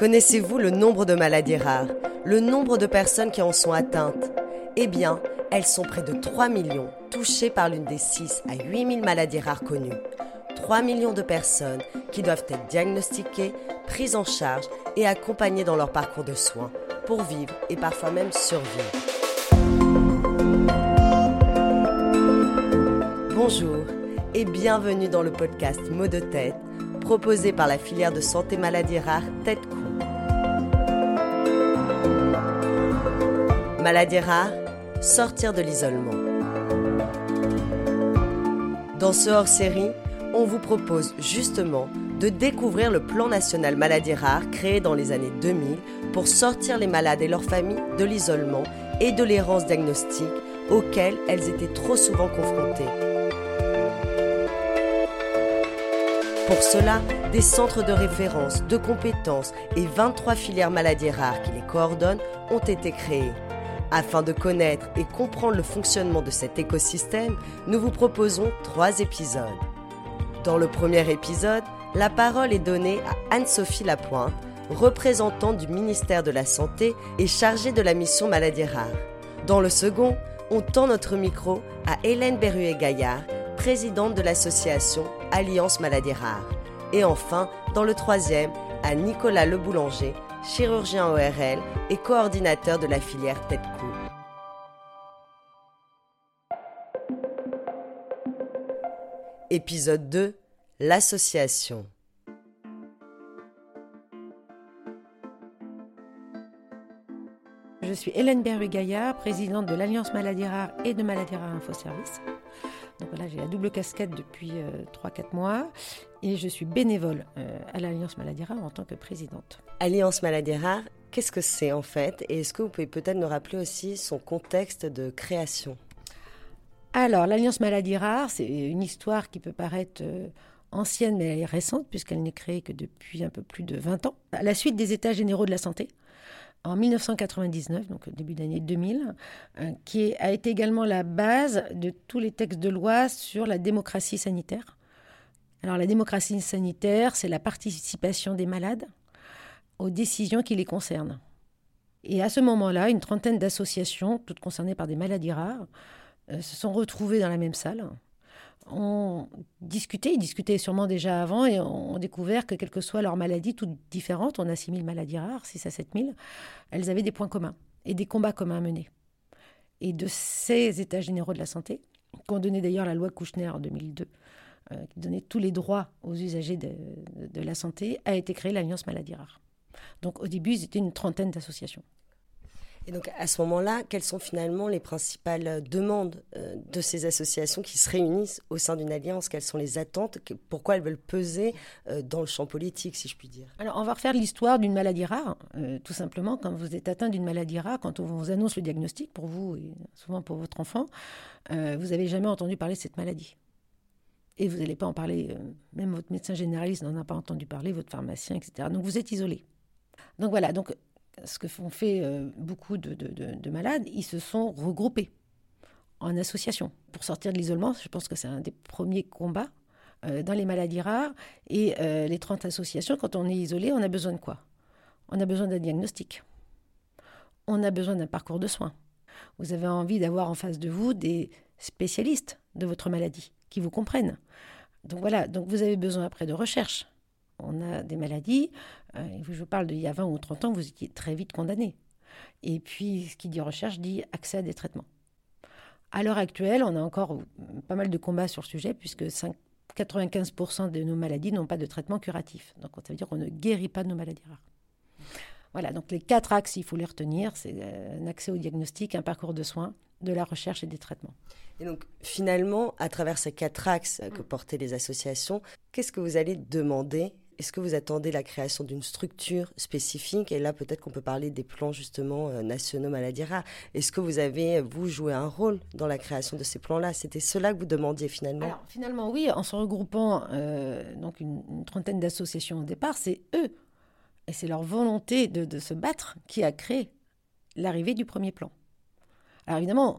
Connaissez-vous le nombre de maladies rares Le nombre de personnes qui en sont atteintes? Eh bien, elles sont près de 3 millions, touchées par l'une des 6 à 8 000 maladies rares connues. 3 millions de personnes qui doivent être diagnostiquées, prises en charge et accompagnées dans leur parcours de soins pour vivre et parfois même survivre. Bonjour et bienvenue dans le podcast Mots de tête proposé par la filière de santé maladies rares Tête Coup. Maladies rares, sortir de l'isolement. Dans ce hors-série, on vous propose justement de découvrir le plan national maladies rares créé dans les années 2000 pour sortir les malades et leurs familles de l'isolement et de l'errance diagnostique auxquelles elles étaient trop souvent confrontées. Pour cela, des centres de référence, de compétences et 23 filières maladies rares qui les coordonnent ont été créés. Afin de connaître et comprendre le fonctionnement de cet écosystème, nous vous proposons trois épisodes. Dans le premier épisode, la parole est donnée à Anne-Sophie Lapointe, représentante du ministère de la Santé et chargée de la mission Maladies Rares. Dans le second, on tend notre micro à Hélène Berruet-Gaillard, présidente de l'association Alliance Maladies Rares. Et enfin, dans le troisième, à Nicolas Leboulanger, chirurgien ORL et coordinateur de la filière tête Épisode 2 L'association. Je suis Hélène Berru-Gaillard, présidente de l'Alliance Maladies Rares et de Maladies Rares Info Service. Donc voilà, j'ai la double casquette depuis 3-4 euh, mois et je suis bénévole euh, à l'Alliance Maladies Rares en tant que présidente. Alliance Maladies Rares, qu'est-ce que c'est en fait? Et est-ce que vous pouvez peut-être nous rappeler aussi son contexte de création? Alors, l'Alliance Maladies Rares, c'est une histoire qui peut paraître euh, ancienne mais elle est récente puisqu'elle n'est créée que depuis un peu plus de 20 ans. À la suite des États généraux de la santé, en 1999, donc début d'année 2000, euh, qui a été également la base de tous les textes de loi sur la démocratie sanitaire. Alors la démocratie sanitaire, c'est la participation des malades aux décisions qui les concernent. Et à ce moment-là, une trentaine d'associations, toutes concernées par des maladies rares, euh, se sont retrouvées dans la même salle ont discuté, ils discutaient sûrement déjà avant et ont découvert que quelle que soit leur maladie, toutes différentes, on a 6 000 maladies rares, 6 à 7 000, elles avaient des points communs et des combats communs à mener. Et de ces états généraux de la santé, qu'ont donné d'ailleurs la loi Kouchner en 2002, euh, qui donnait tous les droits aux usagers de, de la santé, a été créée l'Alliance Maladies Rares. Donc au début, ils étaient une trentaine d'associations. Et donc à ce moment-là, quelles sont finalement les principales euh, demandes euh, de ces associations qui se réunissent au sein d'une alliance? Quelles sont les attentes Pourquoi elles veulent peser euh, dans le champ politique, si je puis dire? Alors on va refaire l'histoire d'une maladie rare, tout simplement. Quand vous êtes atteint d'une maladie rare, quand on vous annonce le diagnostic pour vous et souvent pour votre enfant, vous n'avez jamais entendu parler de cette maladie. Et vous n'allez pas en parler, même votre médecin généraliste n'en a pas entendu parler, votre pharmacien, etc. Donc vous êtes isolé. Donc voilà, donc ce que font fait euh, beaucoup de, malades, ils se sont regroupés en association pour sortir de l'isolement. Je pense que c'est un des premiers combats euh, dans les maladies rares. Et euh, les 30 associations, quand on est isolé, on a besoin de quoi? On a besoin d'un diagnostic. On a besoin d'un parcours de soins. Vous avez envie d'avoir en face de vous des spécialistes de votre maladie qui vous comprennent. Donc voilà, donc vous avez besoin après de recherche, on a des maladies, euh, je parle d'il y a 20 ou 30 ans, vous étiez très vite condamné. Et puis, ce qui dit recherche dit accès à des traitements. À l'heure actuelle, on a encore pas mal de combats sur le sujet, puisque 95% de nos maladies n'ont pas de traitement curatif. Donc, ça veut dire qu'on ne guérit pas de nos maladies rares. Voilà, donc les quatre axes, il faut les retenir, c'est euh, un accès au diagnostic, un parcours de soins, de la recherche et des traitements. Et donc finalement, à travers ces quatre axes que portaient les associations, qu'est-ce que vous allez demander est-ce que vous attendez la création d'une structure spécifique? Et là, peut-être qu'on peut parler des plans justement euh, nationaux maladies rares. Est-ce que vous avez, vous, joué un rôle dans la création de ces plans-là? C'était cela que vous demandiez finalement Alors, finalement, oui, en se regroupant euh, donc une, trentaine d'associations au départ, c'est eux, et c'est leur volonté de, se battre qui a créé l'arrivée du premier plan. Alors évidemment,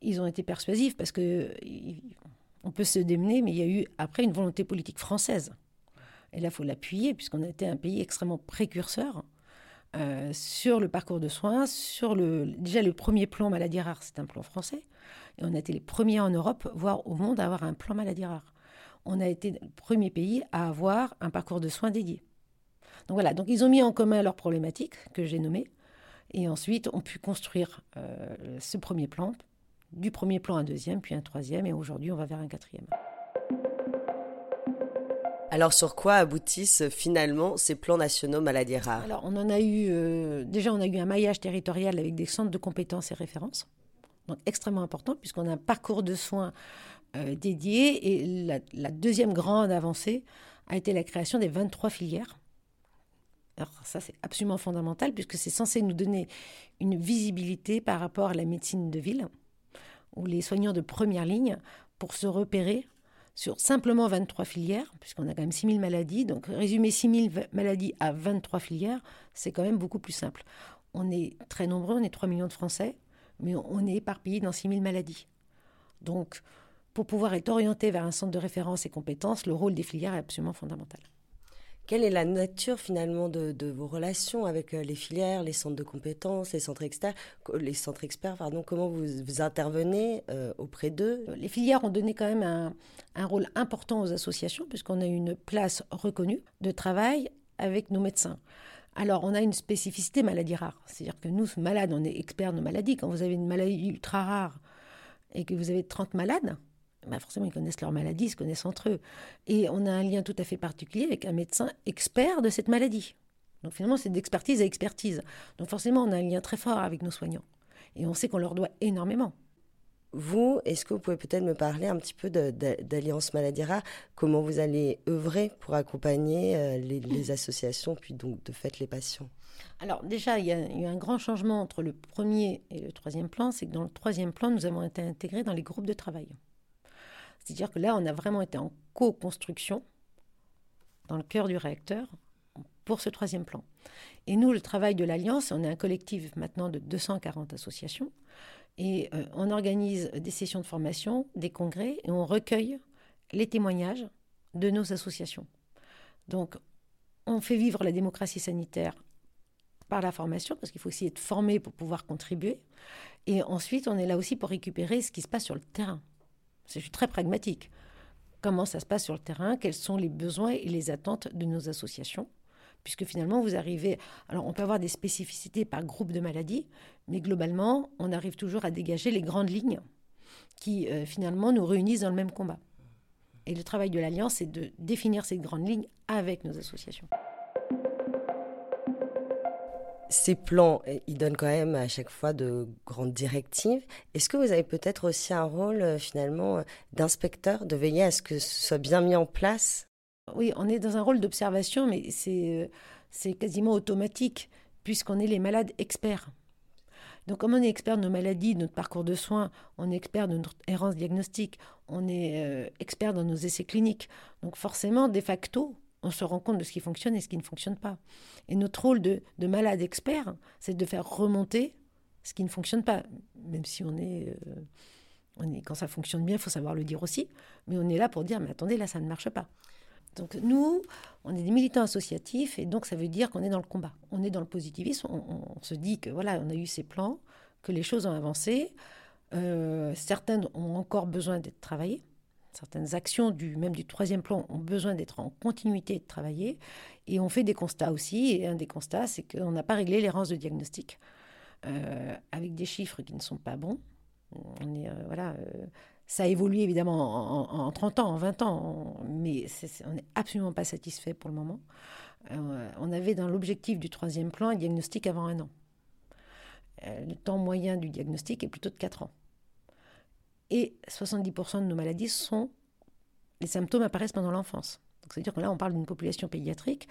ils ont été persuasifs parce que on peut se démener, mais il y a eu après une volonté politique française et là, il faut l'appuyer, puisqu'on a été un pays extrêmement précurseur sur le parcours de soins, sur le déjà le premier plan maladie rare, c'est un plan français, et on a été les premiers en Europe, voire au monde, à avoir un plan maladie rare. On a été le premier pays à avoir un parcours de soins dédié. Donc voilà, donc ils ont mis en commun leurs problématiques que j'ai nommées, et ensuite ont pu construire ce premier plan, du premier plan un deuxième, puis un troisième, et aujourd'hui on va vers un quatrième. Alors sur quoi aboutissent finalement ces plans nationaux maladies rares Alors on en a eu euh, déjà on a eu un maillage territorial avec des centres de compétences et références, donc extrêmement important puisqu'on a un parcours de soins euh, dédié. Et la, deuxième grande avancée a été la création des 23 filières. Alors ça c'est absolument fondamental puisque c'est censé nous donner une visibilité par rapport à la médecine de ville où les soignants de première ligne pour se repérer sur simplement 23 filières, puisqu'on a quand même 6000 maladies. Donc résumer 6000 maladies à 23 filières, c'est quand même beaucoup plus simple. On est très nombreux, on est 3 millions de Français, mais on est éparpillés dans 6000 maladies. Donc pour pouvoir être orienté vers un centre de référence et compétences, le rôle des filières est absolument fondamental. Quelle est la nature finalement de, vos relations avec euh, les filières, les centres de compétences, les centres experts, Comment vous, intervenez euh, auprès d'eux? Les filières ont donné quand même un, rôle important aux associations puisqu'on a une place reconnue de travail avec nos médecins. Alors, on a une spécificité maladie rare. C'est-à-dire que nous, malades, on est experts de maladies. Quand vous avez une maladie ultra rare et que vous avez 30 malades, bah, forcément, ils connaissent leur maladie, ils se connaissent entre eux. Et on a un lien tout à fait particulier avec un médecin expert de cette maladie. Donc finalement, c'est d'expertise à expertise. Donc forcément, on a un lien très fort avec nos soignants. Et on sait qu'on leur doit énormément. Vous, est-ce que vous pouvez peut-être me parler un petit peu d'Alliance Maladie Rare? Comment vous allez œuvrer pour accompagner euh, les, associations, puis donc de fait les patients? Alors déjà, il y a eu un grand changement entre le premier et le troisième plan, c'est que dans le troisième plan, nous avons été intégrés dans les groupes de travail. C'est-à-dire que là, on a vraiment été en co-construction dans le cœur du réacteur pour ce troisième plan. Et nous, le travail de l'Alliance, on est un collectif maintenant de 240 associations, et euh, on organise des sessions de formation, des congrès, et on recueille les témoignages de nos associations. Donc, on fait vivre la démocratie sanitaire par la formation, parce qu'il faut aussi être formé pour pouvoir contribuer. Et ensuite, on est là aussi pour récupérer ce qui se passe sur le terrain. Je suis très pragmatique. Comment ça se passe sur le terrain? Quels sont les besoins et les attentes de nos associations? Puisque finalement, vous arrivez. Alors, on peut avoir des spécificités par groupe de maladies, mais globalement, on arrive toujours à dégager les grandes lignes qui, euh, finalement, nous réunissent dans le même combat. Et le travail de l'Alliance, c'est de définir ces grandes lignes avec nos associations ces plans, ils donnent quand même à chaque fois de grandes directives. Est-ce que vous avez peut-être aussi un rôle euh, finalement euh, d'inspecteur, de veiller à ce que ce soit bien mis en place? Oui, on est dans un rôle d'observation, mais c'est, euh, c'est quasiment automatique, puisqu'on est les malades experts. Donc, comme on est expert de nos maladies, de notre parcours de soins, on est expert de notre errance diagnostique, on est expert dans nos essais cliniques. Donc, forcément, de facto, on se rend compte de ce qui fonctionne et ce qui ne fonctionne pas. Et notre rôle de, malade expert, c'est de faire remonter ce qui ne fonctionne pas, même si on est, euh, on est quand ça fonctionne bien, il faut savoir le dire aussi, mais on est là pour dire, mais attendez, là, ça ne marche pas. Donc nous, on est des militants associatifs, et donc ça veut dire qu'on est dans le combat, on est dans le positivisme, on, se dit que voilà, on a eu ces plans, que les choses ont avancé, euh, certaines ont encore besoin d'être travaillées, certaines actions du même du troisième plan ont besoin d'être en continuité de travailler et on fait des constats aussi et un des constats c'est qu'on n'a pas réglé l'errance de diagnostic euh, avec des chiffres qui ne sont pas bons on est euh, voilà euh, ça a évolué évidemment en, 30 ans, en 20 ans, mais on n'est absolument pas satisfait pour le moment. on avait dans l'objectif du troisième plan un diagnostic avant un an. le temps moyen du diagnostic est plutôt de 4 ans. Et 70% de nos maladies sont. Les symptômes apparaissent pendant l'enfance. C'est-à-dire que là, on parle d'une population pédiatrique.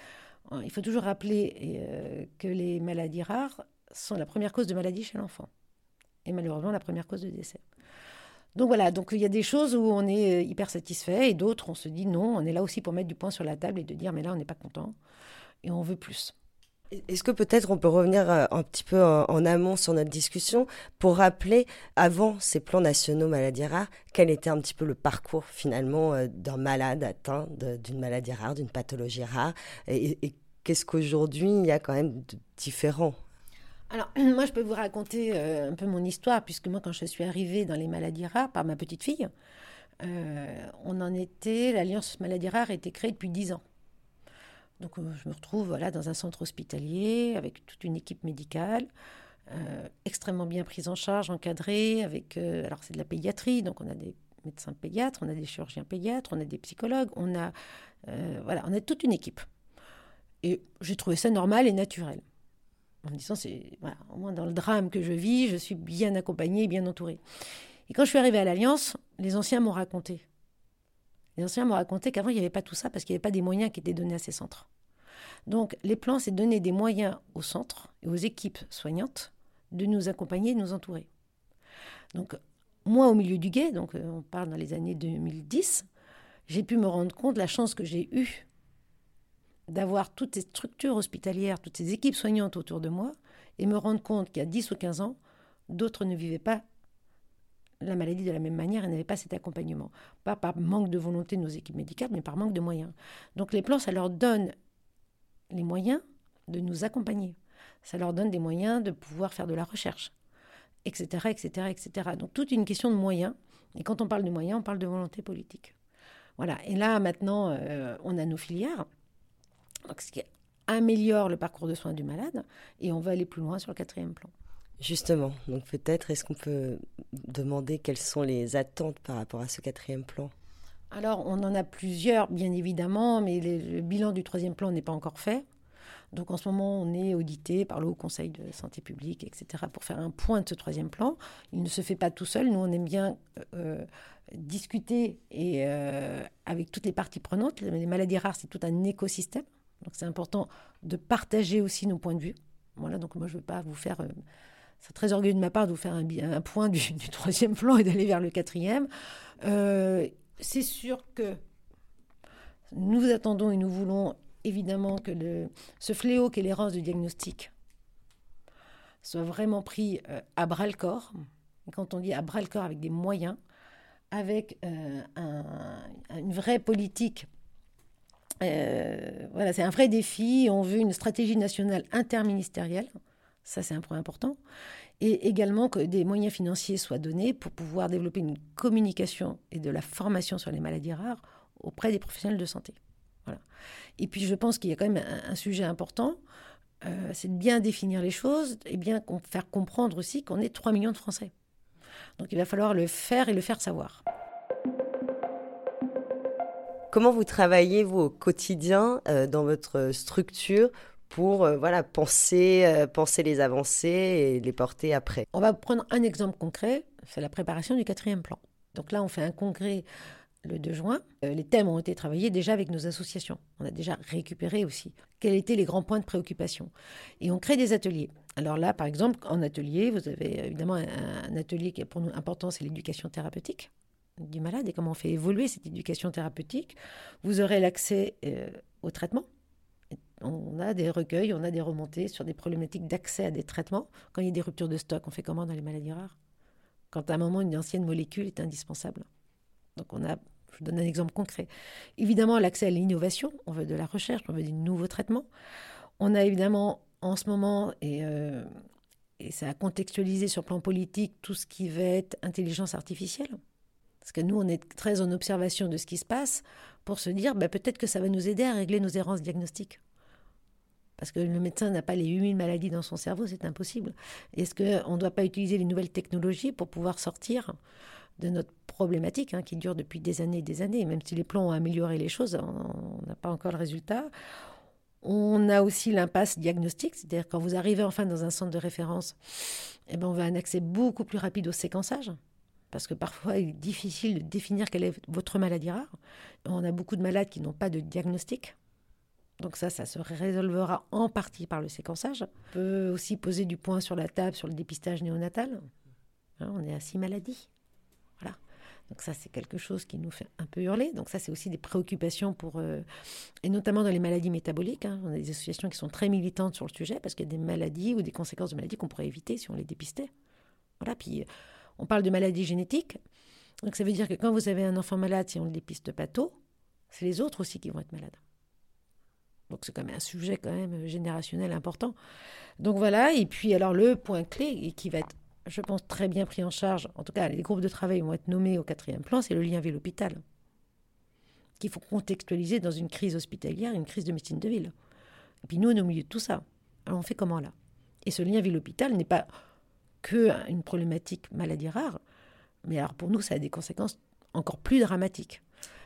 Euh, il faut toujours rappeler euh, que les maladies rares sont la première cause de maladie chez l'enfant. Et malheureusement, la première cause de décès. Donc voilà, donc il y a des choses où on est euh, hyper satisfait et d'autres, on se dit non, on est là aussi pour mettre du point sur la table et de dire mais là, on n'est pas content et on veut plus. Est-ce que peut-être on peut revenir euh, un petit peu en, amont sur notre discussion pour rappeler, avant ces plans nationaux maladies rares, quel était un petit peu le parcours finalement euh, d'un malade atteint d'une maladie rare, d'une pathologie rare, et, qu'est-ce qu'aujourd'hui il y a quand même de différent? Alors, moi, je peux vous raconter euh, un peu mon histoire, puisque moi, quand je suis arrivée dans les maladies rares par ma petite fille, on en était, l'Alliance Maladies Rares été créée depuis 10 ans. Donc, euh, je me retrouve voilà, dans un centre hospitalier avec toute une équipe médicale. extrêmement bien prise en charge, encadrée, avec... alors c'est de la pédiatrie, donc on a des médecins pédiatres, on a des chirurgiens pédiatres, on a des psychologues, on a... voilà, on a toute une équipe. Et j'ai trouvé ça normal et naturel en me disant, c'est au moins dans le drame que je vis, je suis bien accompagnée, bien entourée. Et quand je suis arrivée à l'Alliance, les anciens m'ont raconté. Les anciens m'ont raconté qu'avant, il n'y avait pas tout ça parce qu'il n'y avait pas des moyens qui étaient donnés à ces centres. Donc, les plans, c'est donner des moyens aux centres et aux équipes soignantes de nous accompagner, de nous entourer. Donc, moi, au milieu du guet, donc euh, on parle dans les années 2010, j'ai pu me rendre compte de la chance que j'ai eue d'avoir toutes ces structures hospitalières, toutes ces équipes soignantes autour de moi, et me rendre compte a 10 ou 15 ans, d'autres ne vivaient pas la maladie de la même manière et n'avaient pas cet accompagnement. Pas par manque de volonté de nos équipes médicales, mais par manque de moyens. Donc les plans, ça leur donne les moyens de nous accompagner. Ça leur donne des moyens de pouvoir faire de la recherche, etc., etc., etc. Donc toute une question de moyens. Et quand on parle de moyens, on parle de volonté politique. Voilà. Et là, maintenant, euh, on a nos filières ce qui améliore le parcours de soins du malade, et on va aller plus loin sur le quatrième plan. Justement, donc peut-être est-ce qu'on peut demander quelles sont les attentes par rapport à ce quatrième plan? Alors, on en a plusieurs, bien évidemment, mais le bilan du troisième plan n'est pas encore fait. Donc en ce moment, on est audité par le Haut Conseil de santé publique, etc., pour faire un point de ce troisième plan. Il ne se fait pas tout seul. Nous, on aime bien euh, discuter et, euh, avec toutes les parties prenantes. Les maladies rares, c'est tout un écosystème. Donc c'est important de partager aussi nos points de vue. Voilà, donc moi je ne veux pas vous faire... Euh, c'est très orgueilleux de ma part de vous faire un, point du, troisième plan et d'aller vers le quatrième. Euh, c'est sûr que nous attendons et nous voulons évidemment que ce fléau qu'est l'errance du diagnostic soit vraiment pris euh, à bras le corps. Quand on dit à bras le corps avec des moyens, avec une vraie politique euh, voilà, c'est un vrai défi. On veut une stratégie nationale interministérielle. Ça, c'est un point important. Et également que des moyens financiers soient donnés pour pouvoir développer une communication et de la formation sur les maladies rares auprès des professionnels de santé. Et puis, je pense qu'il y a quand même un, sujet important. Euh, c'est de bien définir les choses et bien faire comprendre aussi qu'on est 3 millions de Français. Donc il va falloir le faire et le faire savoir. Comment vous travaillez, vous, au quotidien, euh, dans votre structure pour euh, voilà, penser, euh, penser les avancées et les porter après On va prendre un exemple concret, c'est la préparation du quatrième plan. Donc là, on fait un congrès le 2 juin. les thèmes ont été travaillés déjà avec nos associations. On a déjà récupéré aussi quels étaient les grands points de préoccupation? Et on crée des ateliers. Alors là, par exemple, en atelier, vous avez évidemment un atelier qui est pour nous important, c'est l'éducation thérapeutique du malade et comment on fait évoluer cette éducation thérapeutique. Vous aurez l'accès euh, au traitement. On a des recueils, on a des remontées sur des problématiques d'accès à des traitements. Quand il y a des ruptures de stock, on fait comment dans les maladies rares? Quand à un moment, une ancienne molécule est indispensable. Donc on a, je vous donne un exemple concret. Évidemment, l'accès à l'innovation, on veut de la recherche, on veut des nouveaux traitements. On a évidemment en ce moment, et, euh, et ça a contextualisé sur le plan politique, tout ce qui va être intelligence artificielle. Parce que nous, on est très en observation de ce qui se passe pour se dire bah, peut-être que ça va nous aider à régler nos errances diagnostiques. Parce que le médecin n'a pas les 8000 maladies dans son cerveau, c'est impossible. Est-ce qu'on ne doit pas utiliser les nouvelles technologies pour pouvoir sortir de notre problématique hein, qui dure depuis des années et des années? Même si les plans ont amélioré les choses, on n'a pas encore le résultat. On a aussi l'impasse diagnostique, c'est-à-dire quand vous arrivez enfin dans un centre de référence, eh ben on va un accès beaucoup plus rapide au séquençage parce que parfois il est difficile de définir quelle est votre maladie rare. On a beaucoup de malades qui n'ont pas de diagnostic. Donc ça, ça se résolvera en partie par le séquençage. On peut aussi poser du point sur la table sur le dépistage néonatal. Hein, on est à six maladies. Voilà. Donc ça, c'est quelque chose qui nous fait un peu hurler. Donc ça, c'est aussi des préoccupations pour... Euh, et notamment dans les maladies métaboliques. Hein. On a des associations qui sont très militantes sur le sujet parce qu'il y a des maladies ou des conséquences de maladies qu'on pourrait éviter si on les dépistait. Voilà. Puis on parle de maladies génétiques. Donc ça veut dire que quand vous avez un enfant malade, si on ne le dépiste pas tôt, c'est les autres aussi qui vont être malades. Donc c'est quand même un sujet quand même générationnel important. Donc voilà, et puis alors le point clé, qui va être, je pense, très bien pris en charge, en tout cas les groupes de travail vont être nommés au quatrième plan, c'est le lien avec l'hôpital, qu'il faut contextualiser dans une crise hospitalière, une crise de médecine de ville. Et puis nous, on est au milieu de tout ça. Alors on fait comment là? Et ce lien ville-hôpital n'est pas que une problématique maladie rare, mais alors pour nous, ça a des conséquences encore plus dramatiques.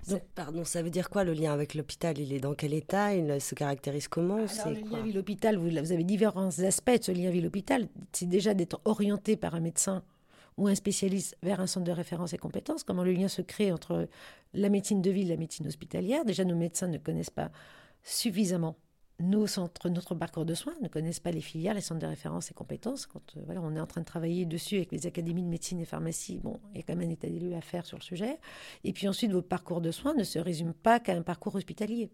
Donc, pardon, ça veut dire quoi le lien avec l'hôpital? Il est dans quel état? Il se caractérise comment? Alors, Le lien ville-hôpital, vous, vous, avez différents aspects de ce lien ville-hôpital. C'est déjà d'être orienté par un médecin ou un spécialiste vers un centre de référence et compétences. Comment le lien se crée entre la médecine de ville et la médecine hospitalière? Déjà, nos médecins ne connaissent pas suffisamment nos centres, notre parcours de soins ne connaissent pas les filières, les centres de référence et compétences. Quand euh, voilà, on est en train de travailler dessus avec les académies de médecine et pharmacie, bon, il y a quand même un état des lieux à faire sur le sujet. Et puis ensuite, vos parcours de soins ne se résument pas qu'à un parcours hospitalier.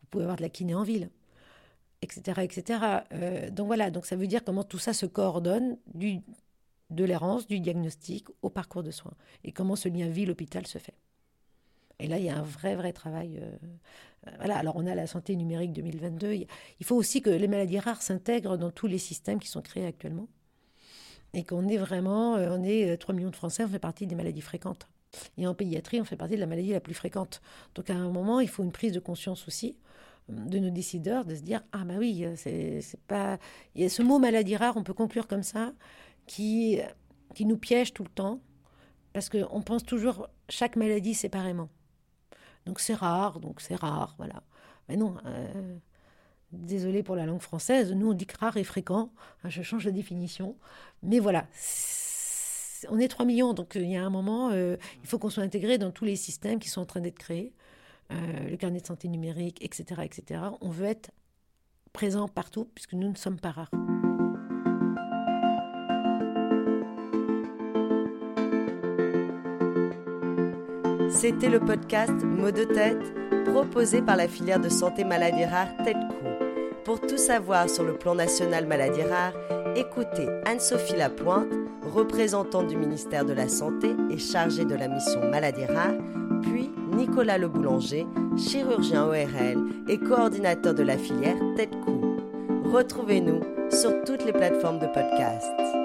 Vous pouvez avoir de la kiné en ville, etc., etc. Euh, donc voilà, donc ça veut dire comment tout ça se coordonne du, de l'errance, du diagnostic au parcours de soins et comment ce lien ville-hôpital se fait. Et là, il y a un vrai, vrai travail. Euh, voilà, alors on a la santé numérique 2022. Il faut aussi que les maladies rares s'intègrent dans tous les systèmes qui sont créés actuellement. Et qu'on est vraiment, euh, on est 3 euh, millions de Français, on fait partie des maladies fréquentes. Et en pédiatrie, on fait partie de la maladie la plus fréquente. Donc à un moment, il faut une prise de conscience aussi de nos décideurs, de se dire ah bah oui, c'est pas. Il y a ce mot maladie rare, on peut conclure comme ça, qui qui nous piège tout le temps, parce qu'on pense toujours chaque maladie séparément. Donc c'est rare, donc c'est rare, voilà. Mais non, euh, désolé pour la langue française, nous on dit que rare et fréquent, je change de définition. Mais voilà, on est 3 millions, donc euh, il y a un moment, euh, il faut qu'on soit intégré dans tous les systèmes qui sont en train d'être créés, le carnet de santé numérique, etc., etc. On veut être présent partout, puisque nous ne sommes pas rares. C'était le podcast Mots de tête proposé par la filière de santé maladie rare TEDCO. Pour tout savoir sur le plan national maladie rare, écoutez Anne-Sophie Lapointe, représentante du ministère de la Santé et chargée de la mission maladie rare, puis Nicolas Le Boulanger, chirurgien ORL et coordinateur de la filière TEDCO. Retrouvez-nous sur toutes les plateformes de podcast.